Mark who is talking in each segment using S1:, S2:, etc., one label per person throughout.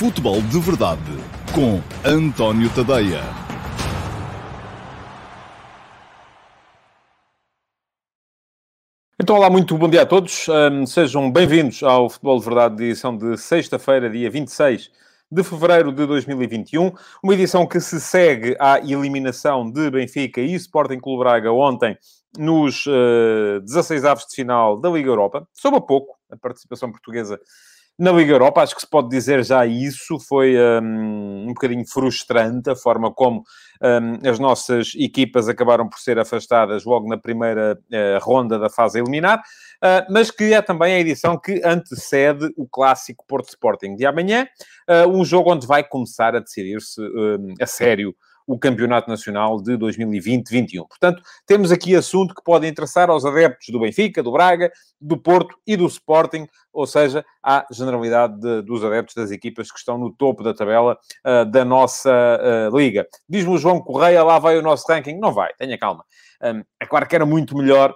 S1: Futebol de Verdade com António Tadeia.
S2: Então, olá, muito bom dia a todos. Um, sejam bem-vindos ao Futebol de Verdade, edição de sexta-feira, dia 26 de fevereiro de 2021. Uma edição que se segue à eliminação de Benfica e Sporting Clube Braga ontem nos uh, 16 avos de final da Liga Europa. Soube a pouco a participação portuguesa na Liga Europa, acho que se pode dizer já isso, foi um, um bocadinho frustrante a forma como um, as nossas equipas acabaram por ser afastadas logo na primeira uh, ronda da fase eliminar, uh, mas que é também a edição que antecede o clássico Porto Sporting de amanhã, uh, um jogo onde vai começar a decidir-se hum, a sério o Campeonato Nacional de 2020-21. Portanto, temos aqui assunto que pode interessar aos adeptos do Benfica, do Braga, do Porto e do Sporting, ou seja, à generalidade de, dos adeptos das equipas que estão no topo da tabela uh, da nossa uh, liga. Diz-me o João Correia, lá vai o nosso ranking. Não vai, tenha calma. Um, é claro que era muito melhor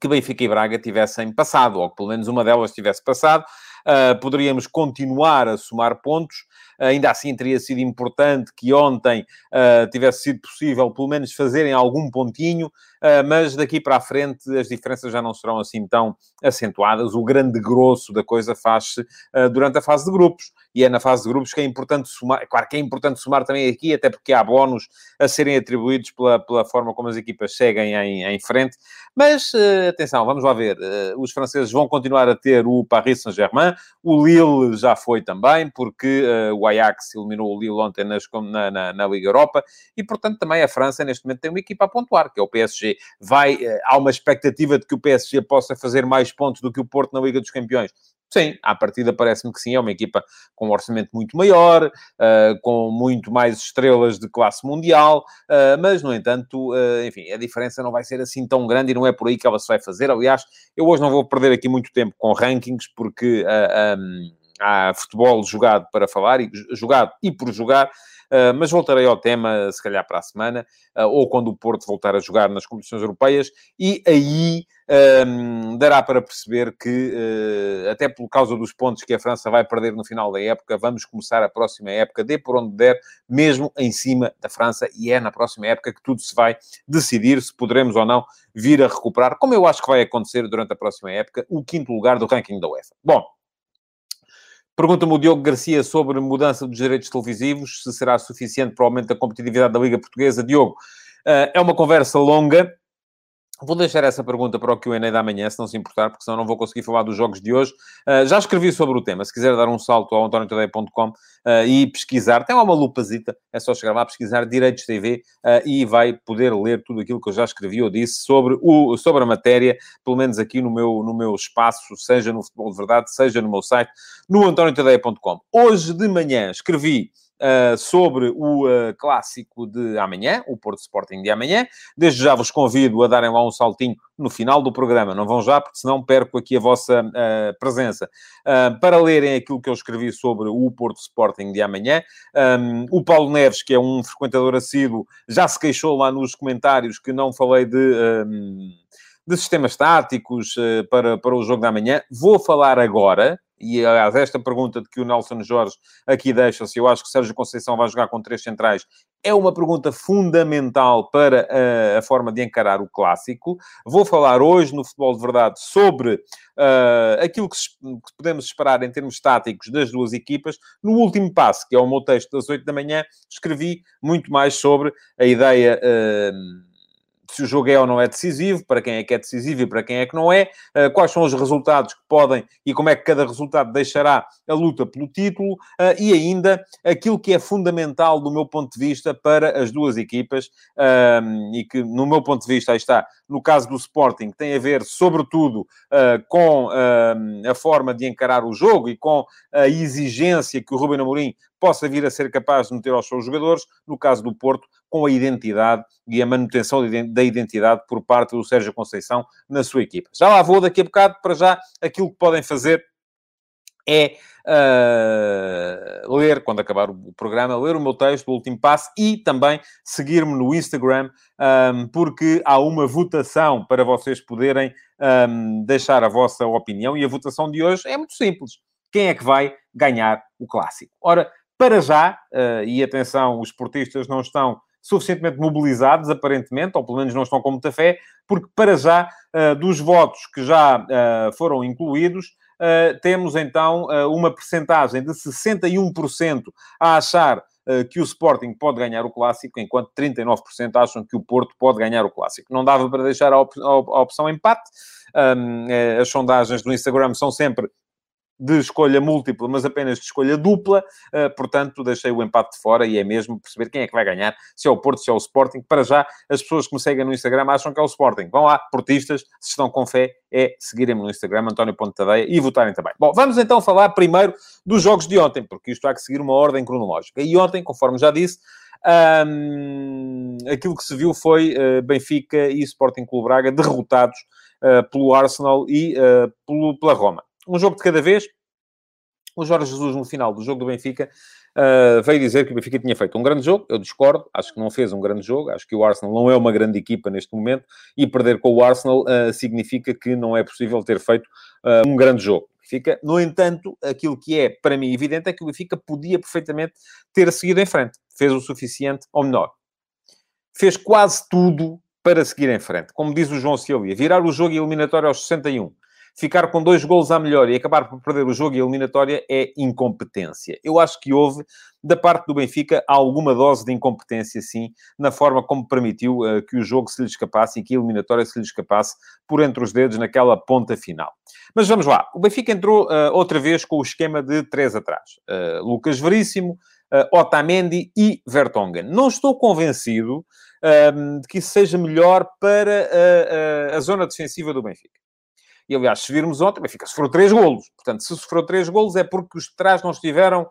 S2: que Benfica e Braga tivessem passado, ou que pelo menos uma delas tivesse passado. Uh, poderíamos continuar a somar pontos, ainda assim teria sido importante que ontem uh, tivesse sido possível pelo menos fazerem algum pontinho, uh, mas daqui para a frente as diferenças já não serão assim tão acentuadas. O grande grosso da coisa faz-se uh, durante a fase de grupos, e é na fase de grupos que é importante somar. É claro que é importante somar também aqui, até porque há bónus a serem atribuídos pela, pela forma como as equipas seguem em, em frente. Mas, atenção, vamos lá ver. os franceses vão continuar a ter o Paris Saint-Germain, o Lille já foi também, porque o o Ajax eliminou o Lille ontem nas, na, na, na, Liga Europa, e portanto também a França neste momento tem uma equipa a pontuar, que é o PSG. Vai, eh, há uma expectativa de que o PSG possa fazer mais pontos do que o Porto na Liga dos Campeões. Sim, à partida parece-me que sim, é uma equipa com um orçamento muito maior, uh, com muito mais estrelas de classe mundial, uh, mas, no entanto, uh, enfim, a diferença não vai ser assim tão grande e não é por aí que ela se vai fazer. Aliás, eu hoje não vou perder aqui muito tempo com rankings, porque um, há futebol jogado para falar, e, jogado e por jogar, uh, mas voltarei ao tema, se calhar para a semana, uh, ou quando o Porto voltar a jogar nas competições europeias, e aí um, dará para perceber que, uh, até por causa dos pontos que a França vai perder no final da época, vamos começar a próxima época, de por onde der, mesmo em cima da França, e é na próxima época que tudo se vai decidir se poderemos ou não vir a recuperar, como eu acho que vai acontecer durante a próxima época, o quinto lugar do ranking da UEFA. Bom, Pergunta-me o Diogo Garcia sobre mudança dos direitos televisivos, se será suficiente para o aumento da competitividade da Liga Portuguesa. Diogo, eh, é uma conversa longa, Vou deixar essa pergunta para o Q&A da manhã, se não se importar, porque senão não vou conseguir falar dos jogos de hoje. Uh, já escrevi sobre o tema. Se quiser dar um salto ao antoniotadeia.com uh, e pesquisar, tem lá uma lupazita, é só chegar lá, pesquisar Direitos TV uh, e vai poder ler tudo aquilo que eu já escrevi ou disse sobre, o, sobre a matéria, pelo menos aqui no meu, no meu espaço, seja no Futebol de Verdade, seja no meu site, no antoniotadeia.com. Hoje de manhã escrevi uh, sobre o uh, clássico de amanhã, o Porto Sporting de amanhã. Desde já vos convido a darem lá um saltinho no final do programa. Não vão já, porque senão perco aqui a vossa uh, presença. para lerem aquilo que eu escrevi sobre o Porto Sporting de amanhã. Um, o Paulo Neves, que é um frequentador assíduo, já se queixou lá nos comentários que não falei de... Um, de sistemas táticos para, para o jogo da manhã. Vou falar agora, e aliás, esta pergunta de que o Nelson Jorge aqui deixa, se eu acho que Sérgio Conceição vai jogar com três centrais, é uma pergunta fundamental para a, a forma de encarar o clássico. Vou falar hoje no Futebol de Verdade sobre uh, aquilo que, que, podemos esperar em termos táticos das duas equipas. No último passo, que é o meu texto das 8 da manhã, escrevi muito mais sobre a ideia. Uh, se o jogo é ou não é decisivo, para quem é que é decisivo e para quem é que não é, uh, quais são os resultados que podem e como é que cada resultado deixará a luta pelo título uh, e ainda aquilo que é fundamental do meu ponto de vista para as duas equipas uh, e que, no meu ponto de vista, aí está, no caso do Sporting, tem a ver, sobretudo, uh, com a forma de encarar o jogo e com a exigência que o Ruben Amorim possa vir a ser capaz de meter aos seus jogadores, no caso do Porto, com a identidade e a manutenção da identidade por parte do Sérgio Conceição na sua equipa. Já lá vou daqui a bocado, para já, aquilo que podem fazer é uh, ler, quando acabar o programa, ler o meu texto, o último passo, e também seguir-me no Instagram, um, porque há uma votação para vocês poderem um, deixar a vossa opinião, e a votação de hoje é muito simples. Quem é que vai ganhar o clássico. Ora, para já, e atenção, os esportistas não estão suficientemente mobilizados, aparentemente, ou pelo menos não estão com muita fé, porque para já, dos votos que já foram incluídos, uh, temos então uma percentagem de 61% a achar que o Sporting pode ganhar o Clássico, enquanto 39% acham que o Porto pode ganhar o Clássico. Não dava para deixar a, op a opção empate. Um, as sondagens do Instagram são sempre de escolha múltipla, mas apenas de escolha dupla, uh, portanto, deixei o empate de fora e é mesmo perceber quem é que vai ganhar, se é o Porto, se é o Sporting. Para já, as pessoas que me seguem no Instagram acham que é o Sporting. Vão lá, portistas, se estão com fé, é seguirem-me no Instagram, António Ponte Tadeia, e votarem também. Bom, vamos então falar primeiro dos jogos de ontem, porque isto há que seguir uma ordem cronológica. E ontem, conforme já disse, um, aquilo que se viu foi uh, Benfica e Sporting Clube Braga derrotados uh, pelo Arsenal e pelo, pela Roma um jogo de cada vez. O Jorge Jesus, no final do jogo do Benfica, uh, veio dizer que o Benfica tinha feito um grande jogo. Eu discordo, acho que não fez um grande jogo. Acho que o Arsenal não é uma grande equipa neste momento e perder com o Arsenal uh, significa que não é possível ter feito uh, um grande jogo. Benfica, no entanto, aquilo que é para mim evidente é que o Benfica podia perfeitamente ter seguido em frente. Fez o suficiente, ou melhor, fez quase tudo para seguir em frente. Como diz o João Silvia, virar o jogo eliminatório aos 61 ficar com dois golos à melhor e acabar por perder o jogo e a eliminatória é incompetência. Eu acho que houve, da parte do Benfica, alguma dose de incompetência, sim, na forma como permitiu uh, que o jogo se lhe escapasse e que a eliminatória se lhe escapasse por entre os dedos naquela ponta final. Mas vamos lá. O Benfica entrou uh, outra vez com o esquema de três atrás. Uh, Lucas Veríssimo, Otamendi e Vertonghen. Não estou convencido de que isso seja melhor para a zona defensiva do Benfica. E, aliás, se virmos ontem, o Benfica sofreu três golos. Portanto, se sofreu três golos é porque os de trás não estiveram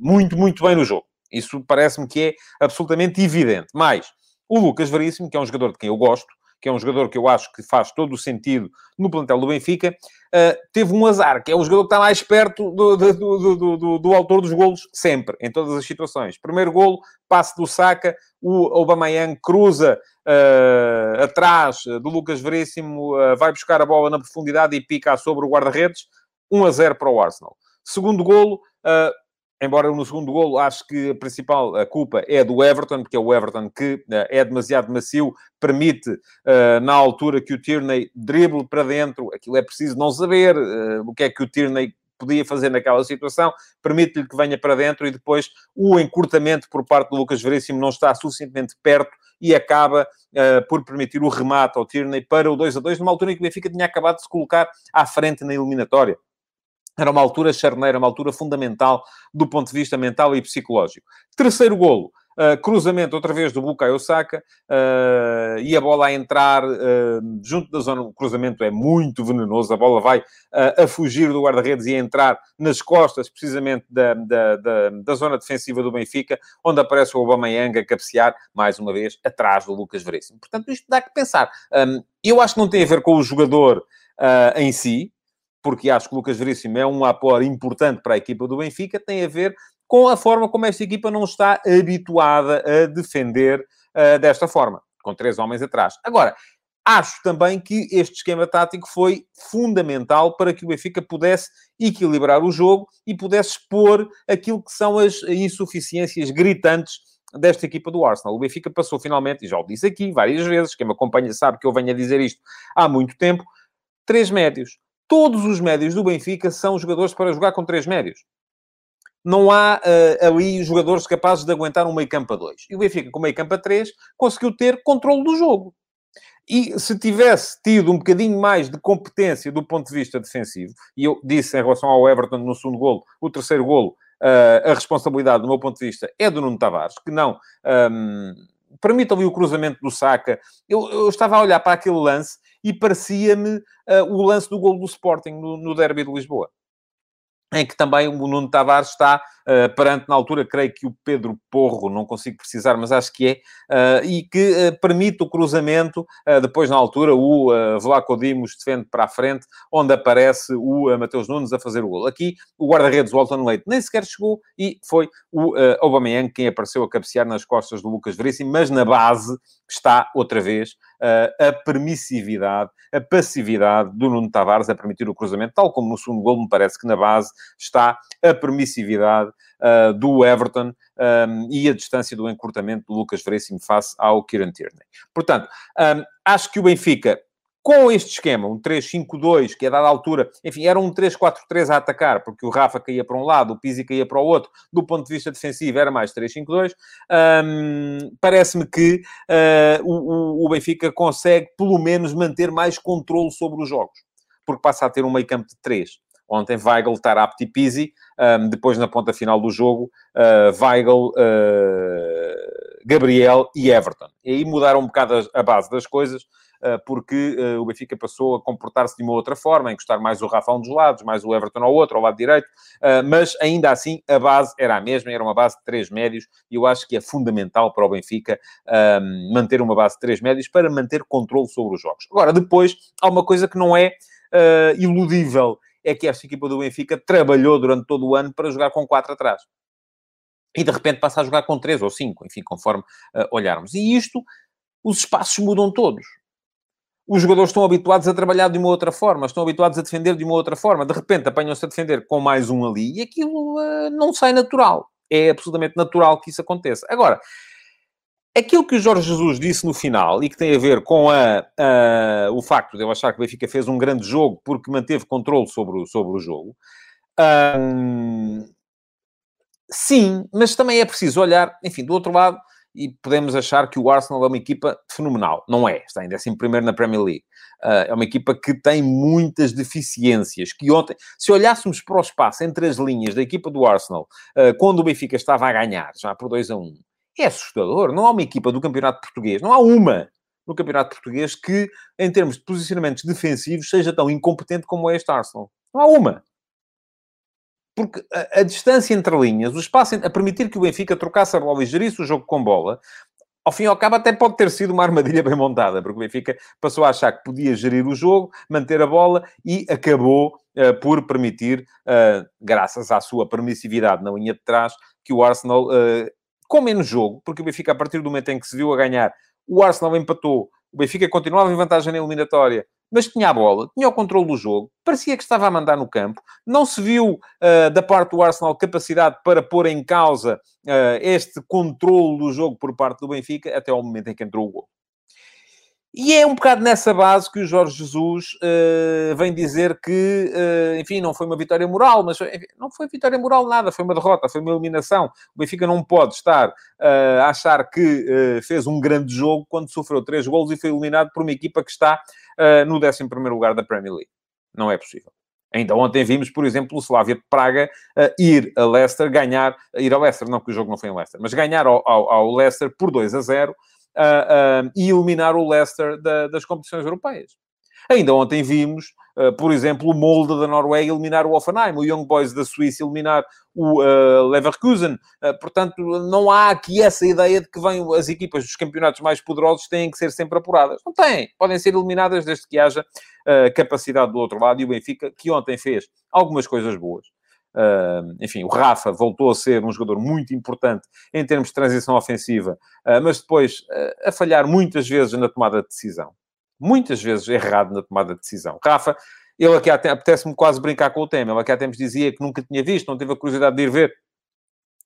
S2: muito, muito bem no jogo. Isso parece-me que é absolutamente evidente. Mas o Lucas Veríssimo, que é um jogador de quem eu gosto, que é um jogador que eu acho que faz todo o sentido no plantel do Benfica, uh, teve um azar, que é o jogador que está mais perto do, do, do, do, autor dos golos sempre, em todas as situações. Primeiro golo, passe do Saka, o Aubameyang cruza uh, atrás do Lucas Veríssimo, uh, vai buscar a bola na profundidade e pica sobre o guarda-redes, 1 a 0 para o Arsenal. Segundo golo, embora no segundo golo acho que a principal culpa é do Everton, porque é o Everton que uh, é demasiado macio, permite uh, na altura que o Tierney drible para dentro, aquilo é preciso não saber uh, o que é que o Tierney podia fazer naquela situação, permite-lhe que venha para dentro e depois o encurtamento por parte do Lucas Veríssimo não está suficientemente perto e acaba por permitir o remate ao Tierney para o 2 a 2, numa altura em que o Benfica tinha acabado de se colocar à frente na eliminatória. Era uma altura charneira, uma altura fundamental do ponto de vista mental e psicológico. Terceiro golo, uh, cruzamento outra vez do Bukayo Saka uh, e a bola a entrar uh, junto da zona. O cruzamento é muito venenoso, a bola vai a fugir do guarda-redes e a entrar nas costas, precisamente da, da, da, da, zona defensiva do Benfica, onde aparece o Aubameyang a cabecear, mais uma vez, atrás do Lucas Veríssimo. Portanto, isto dá que pensar. Um, eu acho que não tem a ver com o jogador em si, porque acho que o Lucas Veríssimo é um apoio importante para a equipa do Benfica, tem a ver com a forma como esta equipa não está habituada a defender uh, desta forma, com três homens atrás. Agora, acho também que este esquema tático foi fundamental para que o Benfica pudesse equilibrar o jogo e pudesse expor aquilo que são as insuficiências gritantes desta equipa do Arsenal. O Benfica passou finalmente, e já o disse aqui várias vezes, quem me acompanha sabe que eu venho a dizer isto há muito tempo, três médios todos os médios do Benfica são jogadores para jogar com três médios. Não há uh, ali jogadores capazes de aguentar um meio campo a dois. E o Benfica, com meio campo a três, conseguiu ter controle do jogo. E se tivesse tido um bocadinho mais de competência do ponto de vista defensivo, e eu disse em relação ao Everton no segundo golo, o terceiro golo, uh, a responsabilidade, do meu ponto de vista, é do Nuno Tavares, que não um, permite ali o cruzamento do Saka. Eu, eu, estava a olhar para aquele lance e parecia-me uh, o lance do gol do Sporting no, no Derby de Lisboa em que também o Nuno Tavares está uh, perante, na altura, creio que o Pedro Porro, não consigo precisar, mas acho que é, uh, e que uh, permite o cruzamento, depois na altura o uh, Vlaco Dimos defende para a frente, onde aparece o Mateus Nunes a fazer o gol. Aqui o guarda-redes Walton Leite nem sequer chegou e foi o uh, Aubameyang quem apareceu a cabecear nas costas do Lucas Veríssimo, mas na base está, outra vez, uh, a permissividade, a passividade do Nuno Tavares a permitir o cruzamento, tal como no segundo gol, me parece que na base está a permissividade uh, do Everton um, e a distância do encurtamento do Lucas Veríssimo face ao Kieran Tierney. Portanto, um, acho que o Benfica com este esquema, um 3-5-2, que a dada altura, enfim, era um 3-4-3 a atacar, porque o Rafa caía para um lado, o Pizzi caía para o outro, do ponto de vista defensivo era mais 3-5-2, um, parece-me que uh, o, o, Benfica consegue, pelo menos, manter mais controle sobre os jogos, porque passa a ter um meio campo de 3. Ontem Weigl, Tarapti e Pizzi, um, depois na ponta final do jogo, uh, Weigl, uh, Gabriel e Everton. E aí mudaram um bocado a base das coisas, porque eh, o Benfica passou a comportar-se de uma outra forma, encostar mais o Rafa a um dos lados, mais o Everton ao outro, ao lado direito, eh, mas ainda assim a base era a mesma, era uma base de três médios, e eu acho que é fundamental para o Benfica ehm, manter uma base de três médios para manter controle sobre os jogos. Agora, depois, há uma coisa que não é iludível, é que esta equipa do Benfica trabalhou durante todo o ano para jogar com quatro atrás. E de repente passa a jogar com três ou cinco, enfim, conforme uh, olharmos. E isto, os espaços mudam todos os jogadores estão habituados a trabalhar de uma outra forma, estão habituados a defender de uma outra forma. De repente apanham-se a defender com mais um ali e aquilo uh, não sai natural. É absolutamente natural que isso aconteça. Agora, aquilo que o Jorge Jesus disse no final e que tem a ver com a, a, o facto de eu achar que o Benfica fez um grande jogo porque manteve controle sobre o, sobre o jogo. Um, sim, mas também é preciso olhar, enfim, do outro lado, e podemos achar que o Arsenal é uma equipa fenomenal. Não é. Está ainda assim primeiro na Premier League. Uh, é uma equipa que tem muitas deficiências. Que ontem, se olhássemos para o espaço entre as linhas da equipa do Arsenal, uh, quando o Benfica estava a ganhar, já por 2 a 1, um, é assustador. Não há uma equipa do Campeonato Português, não há uma no Campeonato Português que, em termos de posicionamentos defensivos, seja tão incompetente como é este Arsenal. Não há uma porque a, a, distância entre linhas, o espaço a permitir que o Benfica trocasse a bola e gerisse o jogo com bola, ao fim e ao cabo até pode ter sido uma armadilha bem montada, porque o Benfica passou a achar que podia gerir o jogo, manter a bola e acabou uh, por permitir, uh, graças à sua permissividade na linha de trás, que o Arsenal, uh, com menos jogo, porque o Benfica, a partir do momento em que se viu a ganhar, o Arsenal empatou, o Benfica continuava em vantagem na eliminatória, mas tinha a bola, tinha o controle do jogo, parecia que estava a mandar no campo. Não se viu uh, da parte do Arsenal capacidade para pôr em causa uh, este controle do jogo por parte do Benfica até ao momento em que entrou o gol. E é um bocado nessa base que o Jorge Jesus uh, vem dizer que, uh, enfim, não foi uma vitória moral, mas enfim, não foi vitória moral nada, foi uma derrota, foi uma eliminação. O Benfica não pode estar uh, a achar que fez um grande jogo quando sofreu três golos e foi eliminado por uma equipa que está no 11 lugar da Premier League. Não é possível. Ainda ontem vimos, por exemplo, o Slavia de Praga uh, ir a Leicester, ganhar, ir ao Leicester, não que o jogo não foi em Leicester, mas ganhar ao, ao, ao Leicester por 2 a 0 uh, uh, e eliminar o Leicester da, das competições europeias. Ainda ontem vimos, uh, por exemplo, o Molde da Noruega eliminar o Offenheim, o Young Boys da Suíça eliminar o uh, Leverkusen. Uh, portanto, não há aqui essa ideia de que vem as equipas dos campeonatos mais poderosos têm que ser sempre apuradas. Não têm. Podem ser eliminadas desde que haja capacidade do outro lado. E o Benfica, que ontem fez algumas coisas boas, Enfim, o Rafa voltou a ser um jogador muito importante em termos de transição ofensiva, uh, mas depois uh, a falhar muitas vezes na tomada de decisão. Muitas vezes errado na tomada de decisão. Rafa, ele aqui apetece-me quase brincar com o tema. Ele aqui há tempos dizia que nunca tinha visto, não teve a curiosidade de ir ver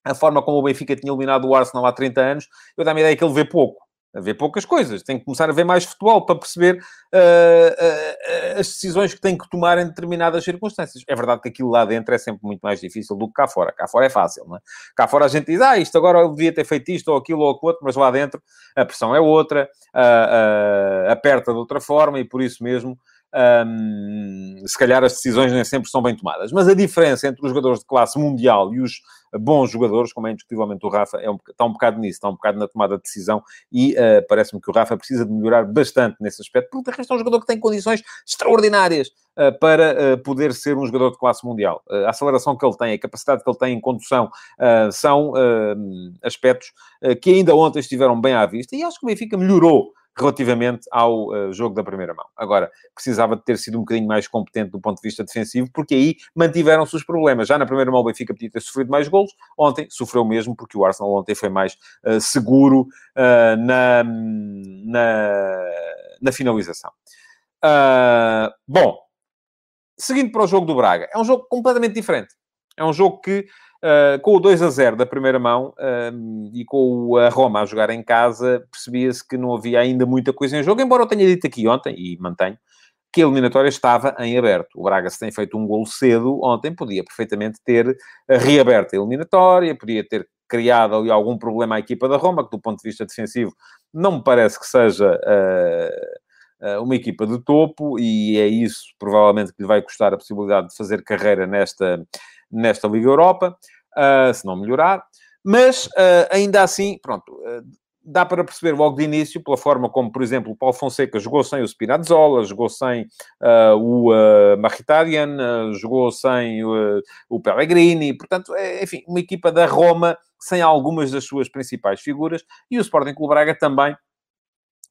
S2: a forma como o Benfica tinha eliminado o Arsenal há 30 anos. Eu dá-me a ideia que ele vê pouco a ver poucas coisas. Tem que começar a ver mais futebol para perceber uh, uh, as decisões que tem que tomar em determinadas circunstâncias. É verdade que aquilo lá dentro é sempre muito mais difícil do que cá fora. Cá fora é fácil, não é? Cá fora a gente diz, ah, isto agora eu devia ter feito isto ou aquilo ou aquilo outro, mas lá dentro a pressão é outra, uh, aperta de outra forma e por isso mesmo um, se calhar as decisões nem sempre são bem tomadas. Mas a diferença entre os jogadores de classe mundial e os bons jogadores, como é indiscutivelmente o Rafa, é um, está um bocado nisso, está um bocado na tomada de decisão e uh, parece-me que o Rafa precisa de melhorar bastante nesse aspecto, porque de resto é um jogador que tem condições extraordinárias uh, para uh, poder ser um jogador de classe mundial. a aceleração que ele tem, a capacidade que ele tem em condução, são aspectos que ainda ontem estiveram bem à vista e acho que o Benfica melhorou relativamente ao uh, jogo da primeira mão. Agora, precisava de ter sido um bocadinho mais competente do ponto de vista defensivo, porque aí mantiveram-se os problemas. Já na primeira mão o Benfica podia ter sofrido mais golos, ontem sofreu mesmo, porque o Arsenal ontem foi mais uh, seguro uh, na, na, na, finalização. bom, seguindo para o jogo do Braga, é um jogo completamente diferente. É um jogo que Uh, com o 2 a 0 da primeira mão e com a Roma a jogar em casa, percebia-se que não havia ainda muita coisa em jogo, embora eu tenha dito aqui ontem, e mantenho, que a eliminatória estava em aberto. O Braga, se tem feito um gol cedo ontem, podia perfeitamente ter reaberto a eliminatória, podia ter criado ali algum problema à equipa da Roma, que do ponto de vista defensivo não me parece que seja uh, uma equipa de topo, e é isso provavelmente que lhe vai custar a possibilidade de fazer carreira nesta, nesta Liga Europa uh, se não melhorar. Mas, uh, ainda assim, pronto, uh, dá para perceber logo de início, pela forma como, por exemplo, o Paulo Fonseca jogou sem o Spinazzola, jogou sem o uh, Mkhitaryan, jogou sem o Pellegrini, portanto, é, enfim, uma equipa da Roma sem algumas das suas principais figuras, e o Sporting Clube Braga também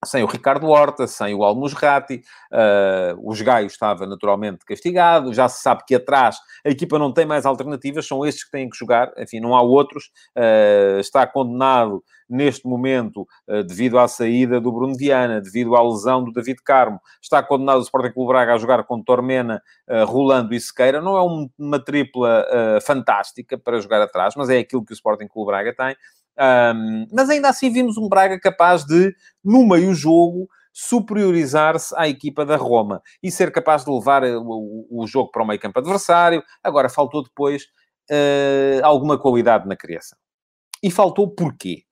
S2: sem o Ricardo Horta, sem o Almusrati, uh, o Gaio estava naturalmente castigado, já se sabe que atrás a equipa não tem mais alternativas, são estes que têm que jogar, enfim, não há outros, uh, está condenado neste momento, uh, devido à saída do Bruno Viana, devido à lesão do David Carmo, está condenado o Sporting Clube Braga a jogar com Tormena, uh, Rolando e Sequeira, não é um, uma tripla fantástica para jogar atrás, mas é aquilo que o Sporting Clube Braga tem, um, mas ainda assim vimos um Braga capaz de, no meio jogo, superiorizar-se à equipa da Roma e ser capaz de levar eh, o, o, jogo para o meio campo adversário. Agora, faltou depois uh, alguma qualidade na criação. E faltou porquê?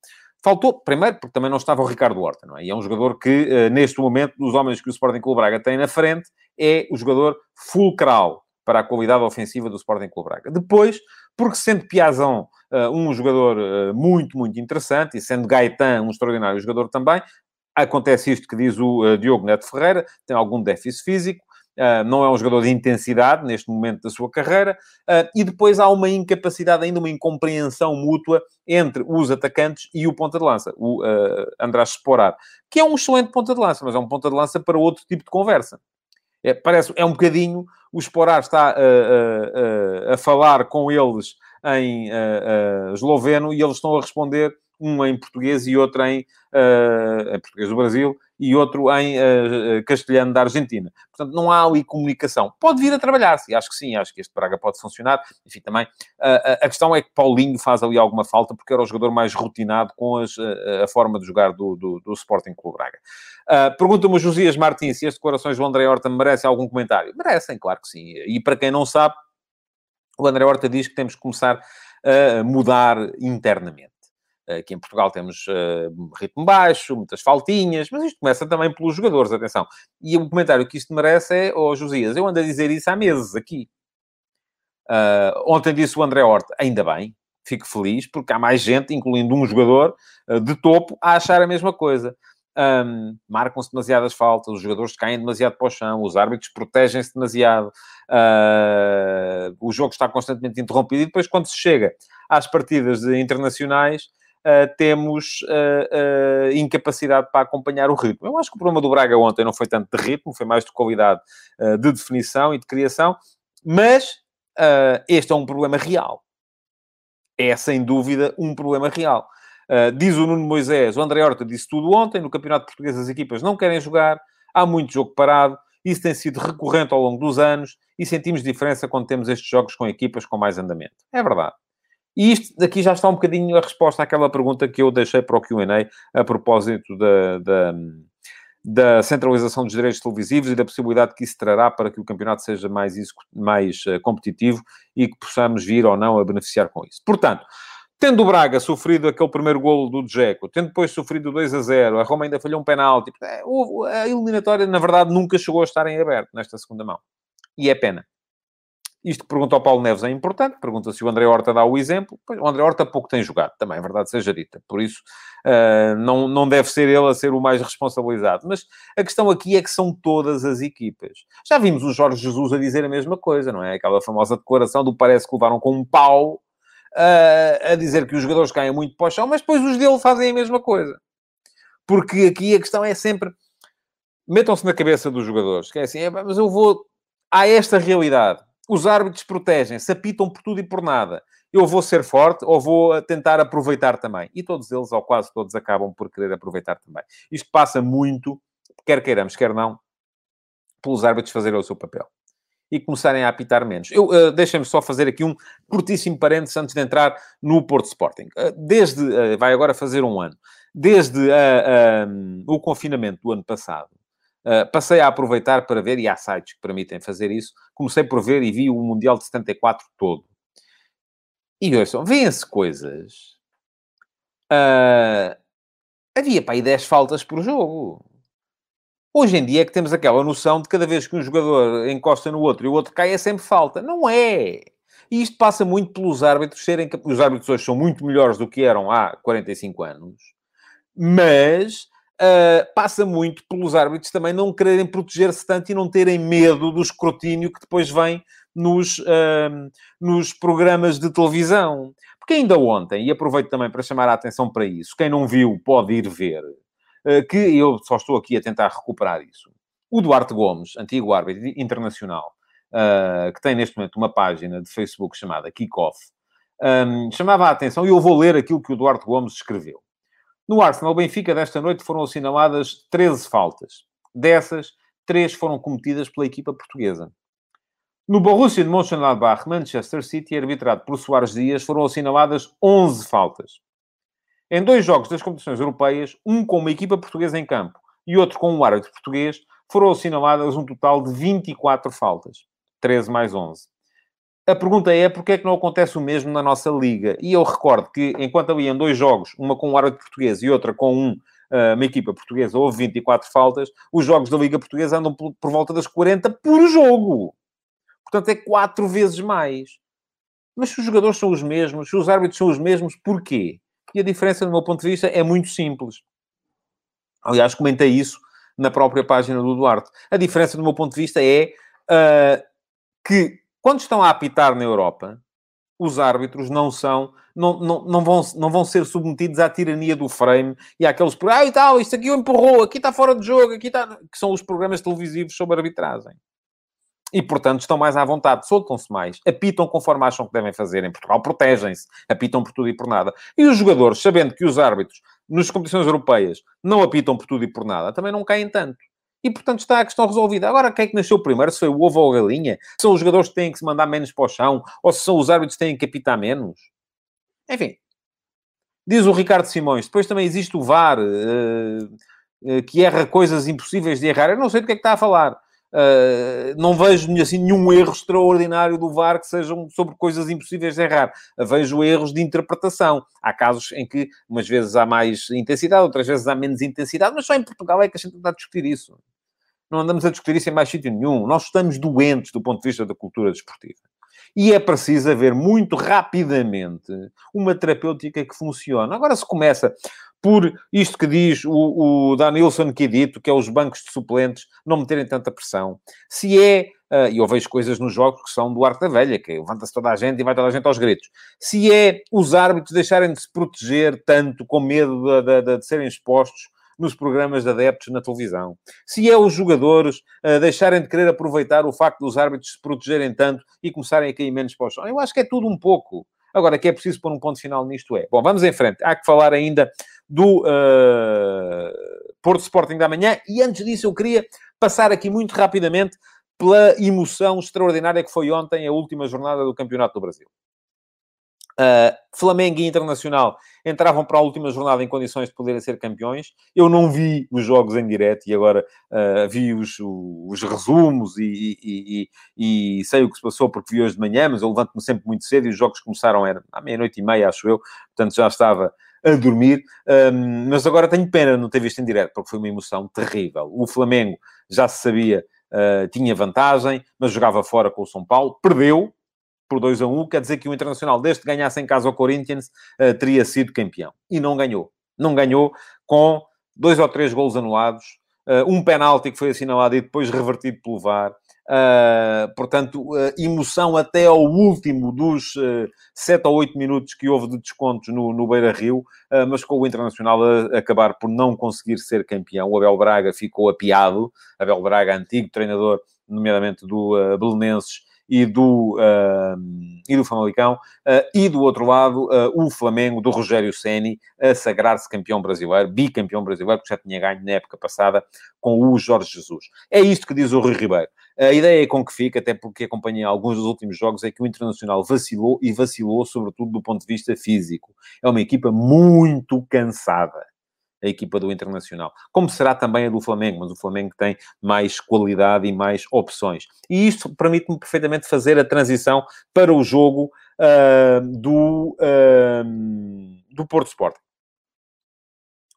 S2: Faltou, primeiro, porque também não estava o Ricardo Horta, não é? E é um jogador que, uh, neste momento, dos homens que o Sporting Clube Braga tem na frente, é o jogador fulcral para a qualidade ofensiva do Sporting Clube Braga. Depois, porque sendo Piazão uh, um jogador uh, muito, muito interessante, e sendo Gaetan um extraordinário jogador também, acontece isto que diz o uh, Diogo Neto Ferreira, tem algum déficit físico, Uh, não é um jogador de intensidade neste momento da sua carreira, uh, e depois há uma incapacidade, ainda uma incompreensão mútua entre os atacantes e o ponta de lança, o uh, András Sporar, que é um excelente ponta de lança, mas é um ponta de lança para outro tipo de conversa. É, parece, é um bocadinho, o Sporar está a falar com eles em esloveno e eles estão a responder um em português e outro em, uh, em português do Brasil e outro em uh, castelhano da Argentina. Portanto, não há ali comunicação. Pode vir a trabalhar-se, acho que sim, acho que este Braga pode funcionar. Enfim, também uh, a questão é que Paulinho faz ali alguma falta porque era o jogador mais rotinado com as, a forma de jogar do, do, do Sporting Clube Braga. Pergunta-me o Josias Martins se as declarações do André Horta merecem algum comentário. Merecem, claro que sim. E para quem não sabe, o André Horta diz que temos que começar a mudar internamente. Aqui em Portugal temos uh, ritmo baixo, muitas faltinhas, mas isto começa também pelos jogadores, atenção. E o comentário que isto merece é, oh Josias, eu ando a dizer isso há meses aqui. Uh, ontem disse o André Horta, ainda bem, fico feliz, porque há mais gente, incluindo um jogador de topo, a achar a mesma coisa. Um, marcam-se demasiadas faltas, os jogadores caem demasiado para o chão, os árbitros protegem-se demasiado, uh, o jogo está constantemente interrompido e depois, quando se chega às partidas internacionais, uh, temos uh, incapacidade para acompanhar o ritmo. Eu acho que o problema do Braga ontem não foi tanto de ritmo, foi mais de qualidade de definição e de criação, mas este é um problema real. É, sem dúvida, um problema real. Uh, diz o Nuno Moisés, o André Horta disse tudo ontem, no Campeonato Português as equipas não querem jogar, há muito jogo parado, isso tem sido recorrente ao longo dos anos e sentimos diferença quando temos estes jogos com equipas com mais andamento. É verdade. E isto daqui já está um bocadinho a resposta àquela pergunta que eu deixei para o Q&A a propósito da, da, da, centralização dos direitos televisivos e da possibilidade que isso trará para que o campeonato seja mais, mais uh, competitivo e que possamos vir ou não a beneficiar com isso. Portanto, Tendo o Braga sofrido aquele primeiro golo do Dzeko, tendo depois sofrido 2 a 0, a Roma ainda falhou um penalti, é, a eliminatória, na verdade, nunca chegou a estar em aberto nesta segunda mão. E é pena. Isto que pergunta ao Paulo Neves é importante. Pergunta se o André Horta dá o exemplo. O André Horta pouco tem jogado, também, é verdade seja dita. Por isso, uh, não, não deve ser ele a ser o mais responsabilizado. Mas a questão aqui é que são todas as equipas. Já vimos o Jorge Jesus a dizer a mesma coisa, não é? Aquela famosa declaração do parece que levaram com um pau a dizer que os jogadores caem muito para o chão, mas depois os dele fazem a mesma coisa. Porque aqui a questão é sempre... Metam-se na cabeça dos jogadores, que é assim, é, mas eu vou... Há esta realidade. Os árbitros protegem-se, apitam por tudo e por nada. Eu vou ser forte ou vou tentar aproveitar também. E todos eles, ou quase todos, acabam por querer aproveitar também. Isto passa muito, quer queiramos, quer não, pelos árbitros fazerem o seu papel e começarem a apitar menos. Eu uh, deixem-me só fazer aqui um curtíssimo parênteses antes de entrar no Porto Sporting. Uh, desde uh, vai agora fazer um ano, desde um, o confinamento do ano passado, passei a aproveitar para ver e há sites que permitem fazer isso. Comecei por ver e vi o Mundial de 74 todo. E ouçam, vêem-se coisas. havia para aí 10 faltas por jogo. Hoje em dia é que temos aquela noção de cada vez que um jogador encosta no outro e o outro cai é sempre falta. Não é! E isto passa muito pelos árbitros serem... Os árbitros hoje são muito melhores do que eram há 45 anos. Mas uh, passa muito pelos árbitros também não quererem proteger-se tanto e não terem medo do escrutínio que depois vem nos, uh, nos programas de televisão. Porque ainda ontem, e aproveito também para chamar a atenção para isso, quem não viu pode ir ver eh, que eu só estou aqui a tentar recuperar isso. O Duarte Gomes, antigo árbitro internacional, que tem neste momento uma página de Facebook chamada Kickoff, um, chamava a atenção, e eu vou ler aquilo que o Duarte Gomes escreveu. No Arsenal Benfica, desta noite, foram assinaladas 13 faltas. Dessas, três foram cometidas pela equipa portuguesa. No Borussia de Mönchengladbach, Manchester City, arbitrado por Soares Dias, foram assinaladas 11 faltas. Em dois jogos das competições europeias, um com uma equipa portuguesa em campo e outro com um árbitro português, foram assinaladas um total de 24 faltas. 13 mais 11. A pergunta é, porquê é que não acontece o mesmo na nossa liga? E eu recordo que, enquanto haviam dois jogos, uma com um árbitro português e outra com um, eh, uma equipa portuguesa, houve 24 faltas, os jogos da Liga Portuguesa andam por, por volta das 40 por jogo. Portanto, é quatro vezes mais. Mas se os jogadores são os mesmos, se os árbitros são os mesmos, porquê? E a diferença, do meu ponto de vista, é muito simples. Aliás, comentei isso na própria página do Duarte. A diferença, do meu ponto de vista, é uh, que quando estão a apitar na Europa, os árbitros não são, não, não, não, vão, não vão ser submetidos à tirania do frame e àqueles, ah e tal, isto aqui o empurrou, aqui está fora de jogo, aqui está... Que são os programas televisivos sobre arbitragem e, portanto, estão mais à vontade, soltam-se mais, apitam conforme acham que devem fazer. Em Portugal, protegem-se, apitam por tudo e por nada. E os jogadores, sabendo que os árbitros, nas competições europeias, não apitam por tudo e por nada, também não caem tanto. E, portanto, está a questão resolvida. Agora, quem é que nasceu primeiro? Se foi o ovo ou a galinha? São os jogadores que têm que se mandar menos para o chão? Ou se são os árbitros que têm que apitar menos? Enfim. Diz o Ricardo Simões. Depois também existe o VAR, uh, uh, que erra coisas impossíveis de errar. Eu não sei do que é que está a falar. Uh, não vejo assim, nenhum erro extraordinário do VAR que sejam sobre coisas impossíveis de errar. vejo erros de interpretação. Há casos em que, umas vezes, há mais intensidade, outras vezes há menos intensidade, mas só em Portugal é que a gente está a discutir isso. Não andamos a discutir isso em mais sítio nenhum. Nós estamos doentes do ponto de vista da cultura desportiva. E é preciso haver muito rapidamente uma terapêutica que funcione. Agora, se começa por isto que diz o, o Danilson que é dito, que é os bancos de suplentes não meterem tanta pressão. Se é, uh, e eu vejo coisas nos jogos que são do Arte da Velha, que levanta-se toda a gente e vai toda a gente aos gritos. Se é os árbitros deixarem de se proteger tanto com medo de, de, de serem expostos nos programas de adeptos na televisão. Se é os jogadores uh, deixarem de querer aproveitar o facto dos árbitros se protegerem tanto e começarem a cair menos para o chão. Eu acho que é tudo um pouco. Agora, que é preciso pôr um ponto final nisto é. Bom, vamos em frente. Há que falar ainda do uh, Porto Sporting da manhã. E antes disso, eu queria passar aqui muito rapidamente pela emoção extraordinária que foi ontem a última jornada do Campeonato do Brasil. Uh, Flamengo e Internacional entravam para a última jornada em condições de poderem ser campeões. Eu não vi os jogos em direto e agora uh, vi os, os resumos e, e, e, e, sei o que se passou porque vi hoje de manhã, mas eu levanto-me sempre muito cedo e os jogos começaram era, à meia-noite e meia, acho eu, portanto já estava a dormir. Um, mas agora tenho pena de não ter visto em direto porque foi uma emoção terrível. O Flamengo já se sabia, uh, tinha vantagem, mas jogava fora com o São Paulo, perdeu por 2 a 1, quer dizer que o Internacional, desde que ganhasse em casa ao Corinthians, uh, teria sido campeão. E não ganhou. Não ganhou com dois ou três golos anulados, uh, um penalti que foi assinalado e depois revertido pelo VAR. Uh, portanto, uh, emoção até ao último dos uh, 7 ou 8 minutos que houve de descontos no, no Beira Rio, mas com o Internacional a, a, acabar por não conseguir ser campeão. O Abel Braga ficou apiado. Abel Braga, antigo treinador, nomeadamente do uh, Belenenses e do, uh, e do Famalicão, uh, e do outro lado, uh, o Flamengo do Rogério Ceni a sagrar-se campeão brasileiro, bicampeão brasileiro, porque já tinha ganho na época passada com o Jorge Jesus. É isto que diz o Rui Ribeiro. A ideia com que fica, até porque acompanhei alguns dos últimos jogos, é que o Internacional vacilou e vacilou, sobretudo do ponto de vista físico. É uma equipa muito cansada a equipa do Internacional. Como será também a do Flamengo, mas o Flamengo tem mais qualidade e mais opções. E isto permite-me perfeitamente fazer a transição para o jogo uh, do, uh, do Porto Sport.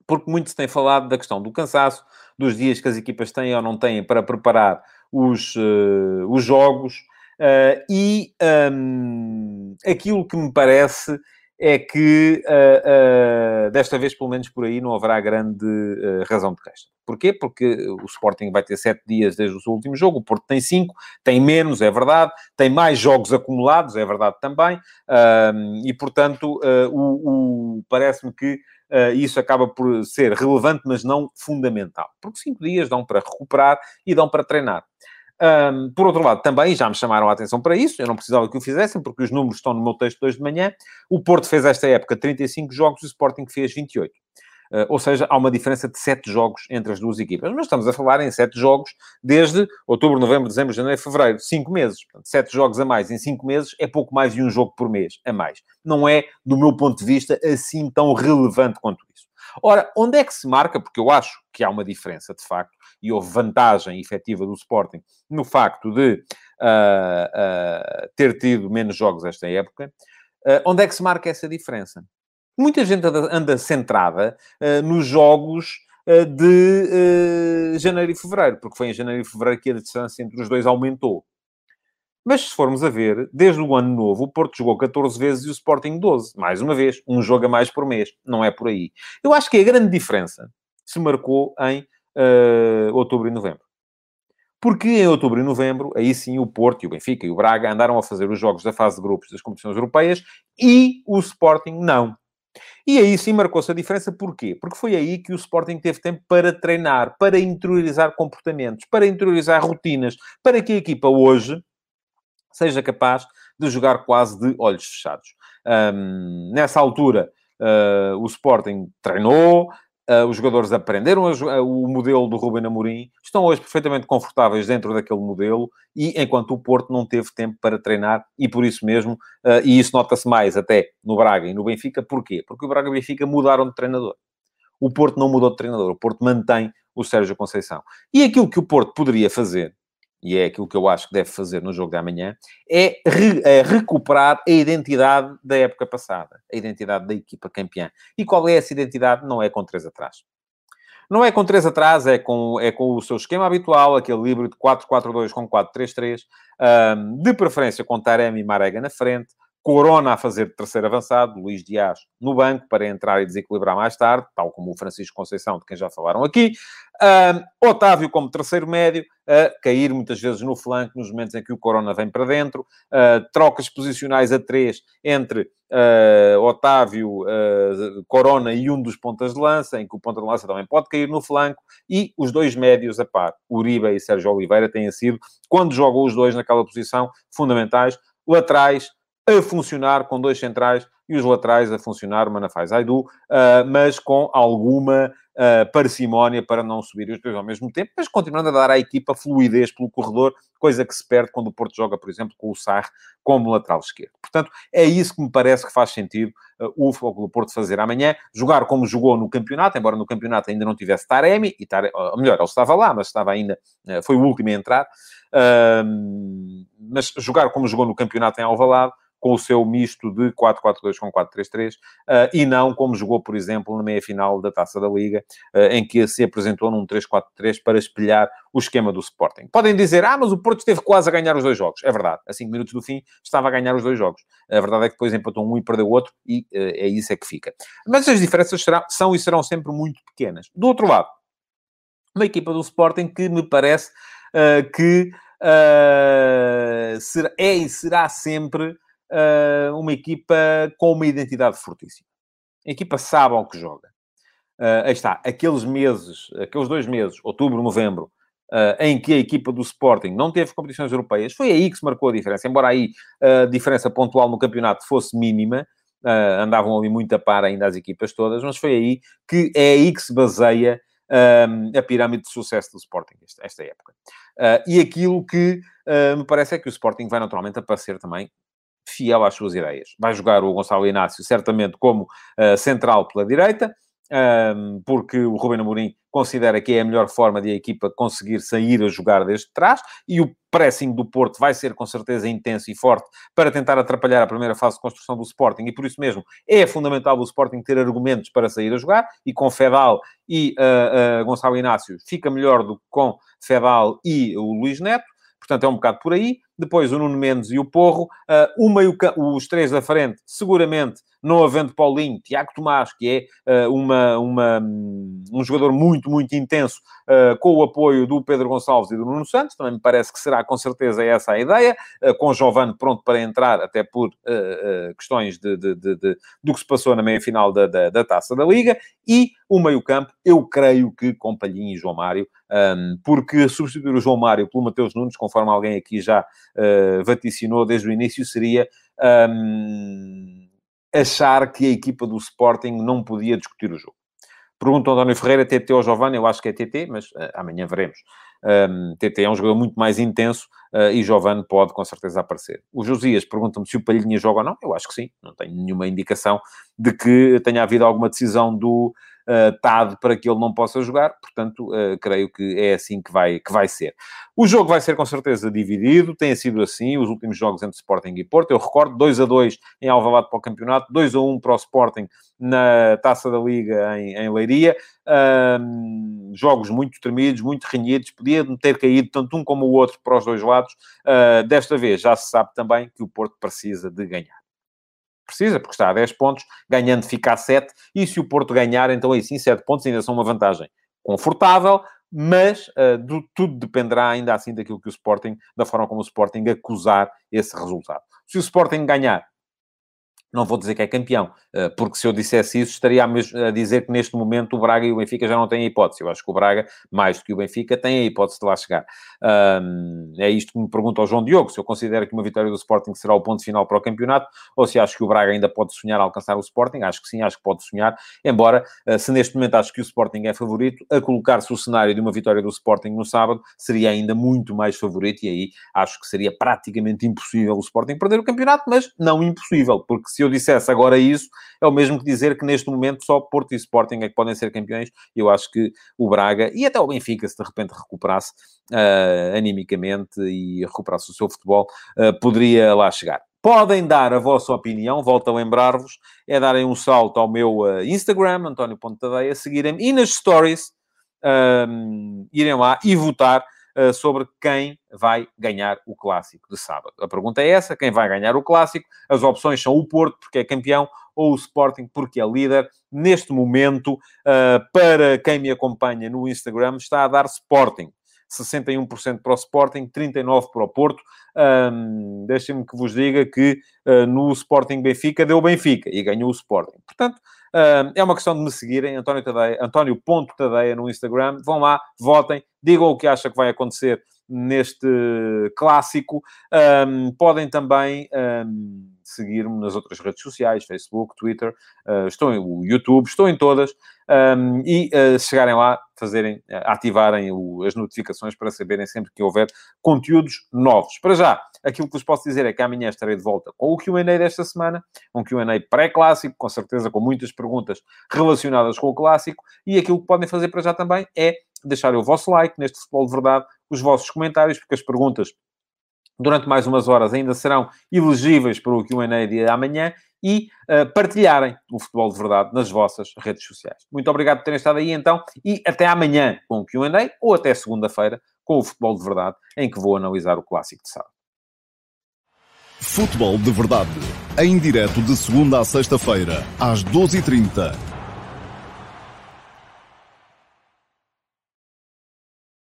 S2: Porque muito se tem falado da questão do cansaço, dos dias que as equipas têm ou não têm para preparar os, uh, os jogos, e um, aquilo que me parece é que uh, uh, desta vez, pelo menos por aí, não haverá grande uh, razão de queixa. Porquê? Porque o Sporting vai ter sete dias desde o seu último jogo, o Porto tem cinco, tem menos, é verdade, tem mais jogos acumulados, é verdade também, e portanto, o, o parece-me que isso acaba por ser relevante, mas não fundamental, porque cinco dias dão para recuperar e dão para treinar. Um, por outro lado, também já me chamaram a atenção para isso, eu não precisava que o fizessem, porque os números estão no meu texto de hoje de manhã. O Porto fez esta época 35 jogos e o Sporting fez 28. Uh, ou seja, há uma diferença de 7 jogos entre as duas equipas. Mas estamos a falar em 7 jogos desde outubro, novembro, dezembro, janeiro, fevereiro. 5 meses. Portanto, 7 jogos a mais em 5 meses é pouco mais de um jogo por mês a mais. Não é, do meu ponto de vista, assim tão relevante quanto isso. Ora, onde é que se marca? Porque eu acho que há uma diferença, de facto, e houve vantagem efetiva do Sporting no facto de uh, uh, ter tido menos jogos esta época. Uh, onde é que se marca essa diferença? Muita gente anda, centrada nos jogos de janeiro e fevereiro, porque foi em janeiro e fevereiro que a distância entre os dois aumentou. Mas se formos a ver, desde o ano novo, o Porto jogou 14 vezes e o Sporting 12. Mais uma vez, um jogo a mais por mês. Não é por aí. Eu acho que a grande diferença se marcou em uh, outubro e novembro. Porque em outubro e novembro, aí sim o Porto e o Benfica e o Braga andaram a fazer os jogos da fase de grupos das competições europeias e o Sporting não. E aí sim marcou-se a diferença. Porquê? Porque foi aí que o Sporting teve tempo para treinar, para interiorizar comportamentos, para interiorizar rotinas, para que a equipa hoje seja capaz de jogar quase de olhos fechados. Um, nessa altura, uh, o Sporting treinou, Uh, os jogadores aprenderam a, a, o modelo do Ruben Amorim, estão hoje perfeitamente confortáveis dentro daquele modelo, e enquanto o Porto não teve tempo para treinar, e por isso mesmo, uh, e isso nota-se mais até no Braga e no Benfica, porquê? Porque o Braga e o Benfica mudaram de treinador. O Porto não mudou de treinador, o Porto mantém o Sérgio Conceição. E aquilo que o Porto poderia fazer, e é aquilo que eu acho que deve fazer no jogo de amanhã, é, re, é, recuperar a identidade da época passada, a identidade da equipa campeã. E qual é essa identidade? Não é com três atrás. Não é com três atrás, é com, é com o seu esquema habitual, aquele híbrido de 4-4-2 com 4-3-3, um, de preferência com Taremi e Marega na frente, Corona a fazer terceiro avançado, Luís Dias no banco para entrar e desequilibrar mais tarde, tal como o Francisco Conceição, de quem já falaram aqui. Otávio como terceiro médio, a cair muitas vezes no flanco nos momentos em que o Corona vem para dentro. Uh, trocas posicionais a três entre uh, Otávio, uh, Corona e um dos pontas de lança, em que o ponta de lança também pode cair no flanco. E os dois médios a par, Uribe e Sérgio Oliveira, têm sido, quando jogam os dois naquela posição, fundamentais. Laterais, a funcionar com dois centrais e os laterais a funcionar, Manafaz Aidu, uh, mas com alguma uh, parcimónia para não subir os dois ao mesmo tempo, mas continuando a dar à equipa fluidez pelo corredor, coisa que se perde quando o Porto joga, por exemplo, com o Sarre como lateral esquerdo. Portanto, é isso que me parece que faz sentido uh, o Fogo do Porto fazer amanhã, jogar como jogou no campeonato, embora no campeonato ainda não tivesse Taremi, e Taremi, ou melhor, ele estava lá, mas estava ainda, foi o último a entrar, mas jogar como jogou no campeonato em Alvalade, com o seu misto de 4-4-2 com 4-3-3, uh, e não como jogou, por exemplo, na meia-final da Taça da Liga, uh, em que se apresentou num 3-4-3 para espelhar o esquema do Sporting. Podem dizer, ah, mas o Porto esteve quase a ganhar os dois jogos. É verdade, a 5 minutos do fim estava a ganhar os dois jogos. A verdade é que depois empatou um e perdeu o outro, e uh, é isso é que fica. Mas as diferenças serão, são e serão sempre muito pequenas. Do outro lado, uma equipa do Sporting que me parece que uh, será, é e será sempre uh, uma equipa com uma identidade fortíssima. A equipa sabe ao que joga. Uh, aí está, aqueles meses, aqueles dois meses, outubro, novembro, Uh, em que a equipa do Sporting não teve competições europeias, foi aí que se marcou a diferença. Embora aí a diferença pontual no campeonato fosse mínima, andavam ali muito a par ainda as equipas todas, mas foi aí que é aí que se baseia a pirâmide de sucesso do Sporting, esta época. e aquilo que me parece é que o Sporting vai naturalmente aparecer também fiel às suas ideias. Vai jogar o Gonçalo Inácio, certamente, como central pela direita, porque o Ruben Amorim considera que é a melhor forma de a equipa conseguir sair a jogar desde trás, e o pressing do Porto vai ser com certeza intenso e forte para tentar atrapalhar a primeira fase de construção do Sporting, e por isso mesmo é fundamental o Sporting ter argumentos para sair a jogar, e com Fedal e uh, uh, Gonçalo Inácio fica melhor do que com Fedal e o Luís Neto, portanto é um bocado por aí. Depois o Nuno Mendes e o Porro, uh, o meio, os três da frente, seguramente não havendo Paulinho, Tiago Tomás, que é uh, uma, uma, um jogador muito, muito intenso, uh, com o apoio do Pedro Gonçalves e do Nuno Santos, também me parece que será com certeza essa a ideia, uh, com Giovanni pronto para entrar, até por questões de, de, de, de, do que se passou na meia-final da, da, da, Taça da Liga, e o meio-campo, eu creio que com Palhinha e João Mário, um, porque substituir o João Mário pelo Mateus Nunes, conforme alguém aqui já vaticinou desde o início, seria... Um, achar que a equipa do Sporting não podia discutir o jogo. Pergunta António Ferreira, TT ou Giovanni? Eu acho que é TT, mas uh, amanhã veremos. Um, TT é um jogador muito mais intenso uh, e Giovanni pode com certeza aparecer. O Josias pergunta-me se o Palhinha joga ou não. Eu acho que sim. Não tenho nenhuma indicação de que tenha havido alguma decisão do uh, TAD para que ele não possa jogar. Portanto, uh, creio que é assim que vai, que vai ser. O jogo vai ser com certeza dividido. Tem sido assim os últimos jogos entre Sporting e Porto. Eu recordo 2 a 2 em Alvalade para o campeonato, 2 a 1 para o Sporting na Taça da Liga em, em Leiria. Um, jogos muito tremidos, muito renhidos. Podia ter caído tanto um como o outro para os dois lados. Uh, desta vez já se sabe também que o Porto precisa de ganhar. Precisa, porque está a 10 pontos, ganhando fica a 7, e se o Porto ganhar, então aí sim, 7 pontos ainda são uma vantagem confortável, mas uh, do, tudo dependerá ainda assim daquilo que o Sporting, da forma como o Sporting acusar esse resultado. Se o Sporting ganhar, não vou dizer que é campeão, eh, porque se eu dissesse isso, estaria a dizer que neste momento o Braga e o Benfica já não têm a hipótese. Eu acho que o Braga, mais do que o Benfica, tem a hipótese de lá chegar. é isto que me pergunta ao João Diogo, se eu considero que uma vitória do Sporting será o ponto final para o campeonato, ou se acho que o Braga ainda pode sonhar alcançar o Sporting. Acho que sim, acho que pode sonhar, embora, eh, se neste momento acho que o Sporting é favorito, a colocar-se o cenário de uma vitória do Sporting no sábado, seria ainda muito mais favorito, e aí acho que seria praticamente impossível o Sporting perder o campeonato, mas não impossível, porque se eu dissesse agora isso, é o mesmo que dizer que neste momento só Porto e Sporting é que podem ser campeões. Eu acho que o Braga e até o Benfica, se de repente recuperasse uh, animicamente e recuperasse o seu futebol, uh, poderia lá chegar. Podem dar a vossa opinião, volto a lembrar-vos, é darem um salto ao meu uh, Instagram, António Pontadeia, seguirem-me e nas stories irem lá e votar sobre quem vai ganhar o clássico de sábado. A pergunta é essa: quem vai ganhar o clássico? As opções são o Porto, porque é campeão, ou o Sporting, porque é líder. Neste momento, uh, para quem me acompanha no Instagram, está a dar Sporting. 61% para o Sporting, 39% para o Porto. Um, Deixem-me que vos diga que uh, no Sporting Benfica deu Benfica e ganhou o Sporting. Portanto, é uma questão de me seguirem, António, Tadeia, António Tadeia no Instagram. Vão lá, votem, digam o que acham que vai acontecer neste clássico. Um, podem também. Um, seguir-me nas outras redes sociais, Facebook, Twitter, uh, estou em o YouTube, estou em todas, um, e uh, chegarem lá, fazerem, uh, ativarem o, as notificações para saberem sempre que houver conteúdos novos. Para já, aquilo que vos posso dizer é que amanhã estarei de volta com o Q&A desta semana, um Q&A pré-clássico, com certeza com muitas perguntas relacionadas com o clássico, e aquilo que podem fazer para já também é deixar o vosso like neste Futebol de Verdade, os vossos comentários, porque as perguntas durante mais umas horas ainda serão elegíveis para o Q&A de amanhã e uh, partilharem o futebol de verdade nas vossas redes sociais. Muito obrigado por terem estado aí então e até amanhã com o Q&A ou até segunda-feira com o futebol de verdade em que vou analisar o clássico de sábado.
S1: Futebol de verdade, em direto de segunda a sexta-feira às 12h30